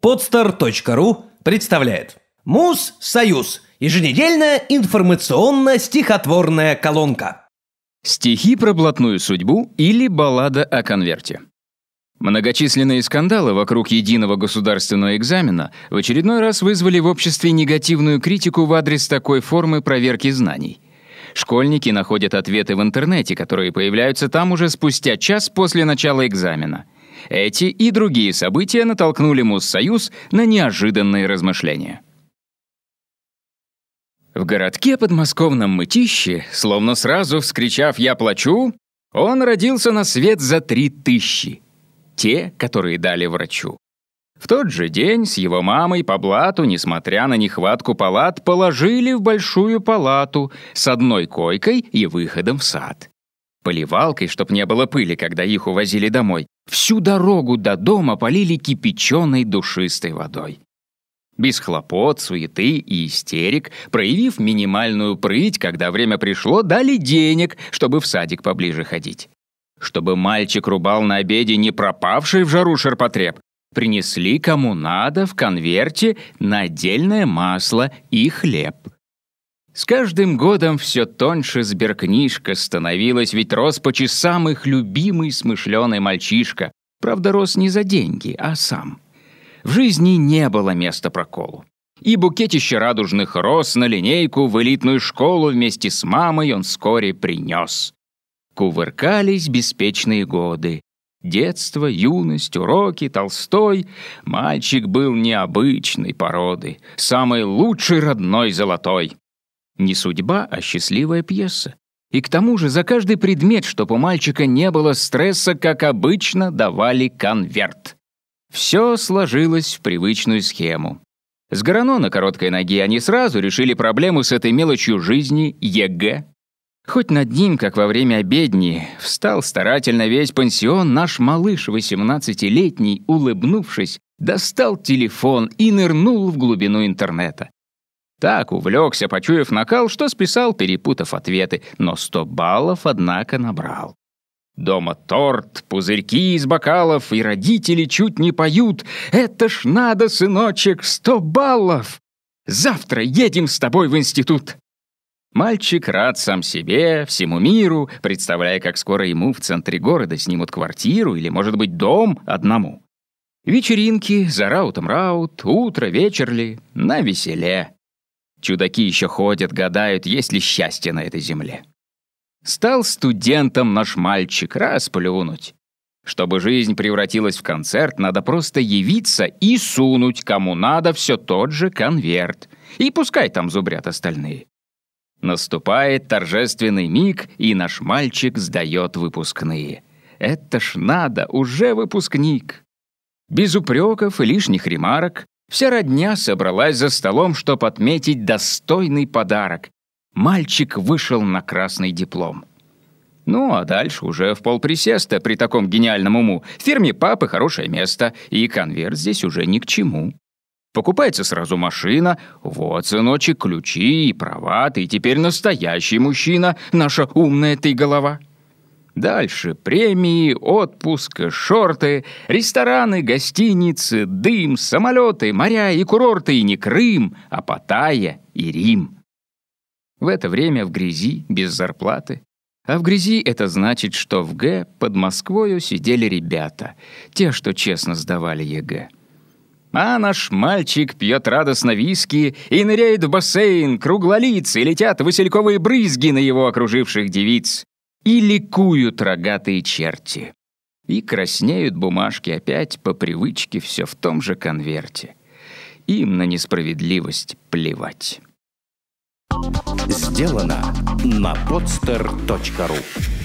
Podster.ru представляет Муз Союз. Еженедельная информационно-стихотворная колонка. Стихи про блатную судьбу или баллада о конверте. Многочисленные скандалы вокруг единого государственного экзамена в очередной раз вызвали в обществе негативную критику в адрес такой формы проверки знаний. Школьники находят ответы в интернете, которые появляются там уже спустя час после начала экзамена. Эти и другие события натолкнули Муссоюз на неожиданные размышления. В городке подмосковном Мытище, словно сразу вскричав «Я плачу», он родился на свет за три тысячи. Те, которые дали врачу. В тот же день с его мамой по блату, несмотря на нехватку палат, положили в большую палату с одной койкой и выходом в сад. Поливалкой, чтоб не было пыли, когда их увозили домой, всю дорогу до дома полили кипяченой душистой водой. Без хлопот, суеты и истерик, проявив минимальную прыть, когда время пришло, дали денег, чтобы в садик поближе ходить. Чтобы мальчик рубал на обеде не пропавший в жару ширпотреб, принесли кому надо в конверте на отдельное масло и хлеб. С каждым годом все тоньше сберкнижка становилась, ведь рос по часам их любимый смышленый мальчишка. Правда, рос не за деньги, а сам. В жизни не было места проколу. И букетище радужных роз на линейку в элитную школу вместе с мамой он вскоре принес. Кувыркались беспечные годы. Детство, юность, уроки, Толстой. Мальчик был необычной породы, самой лучшей родной золотой. Не судьба, а счастливая пьеса. И к тому же за каждый предмет, чтоб у мальчика не было стресса, как обычно, давали конверт. Все сложилось в привычную схему. С ГорОНО на короткой ноге они сразу решили проблему с этой мелочью жизни ЕГЭ. Хоть над ним, как во время обедни, встал старательно весь пансион, наш малыш, 18-летний, улыбнувшись, достал телефон и нырнул в глубину интернета. Так увлекся, почуяв накал, что списал, перепутав ответы, но сто баллов, однако, набрал. Дома торт, пузырьки из бокалов, и родители чуть не поют. «Это ж надо, сыночек, сто баллов! Завтра едем с тобой в институт!» Мальчик рад сам себе, всему миру, представляя, как скоро ему в центре города снимут квартиру или, может быть, дом одному. Вечеринки, за раутом-раут, утро, вечер ли, на веселе. Чудаки еще ходят, гадают, есть ли счастье на этой земле. Стал студентом наш мальчик, раз плюнуть. Чтобы жизнь превратилась в концерт, надо просто явиться и сунуть кому надо все тот же конверт. И пускай там зубрят остальные. Наступает торжественный миг, и наш мальчик сдает выпускные. Это ж надо, уже выпускник. Без упреков и лишних ремарок вся родня собралась за столом, чтобы отметить достойный подарок мальчик вышел на красный диплом. Ну, а дальше уже в полприсеста при таком гениальном уму. В фирме папы хорошее место, и конверт здесь уже ни к чему. Покупается сразу машина, вот, сыночек, ключи и права, ты теперь настоящий мужчина, наша умная ты голова. Дальше премии, отпуск, шорты, рестораны, гостиницы, дым, самолеты, моря и курорты, и не Крым, а Паттайя и Рим. В это время в грязи, без зарплаты. А в грязи это значит, что в Г под Москвою сидели ребята, те, что честно сдавали ЕГЭ. А наш мальчик пьет радостно виски и ныряет в бассейн, круглолицы, летят васильковые брызги на его окруживших девиц. И ликуют рогатые черти. И краснеют бумажки опять по привычке все в том же конверте. Им на несправедливость плевать сделано на podster.ru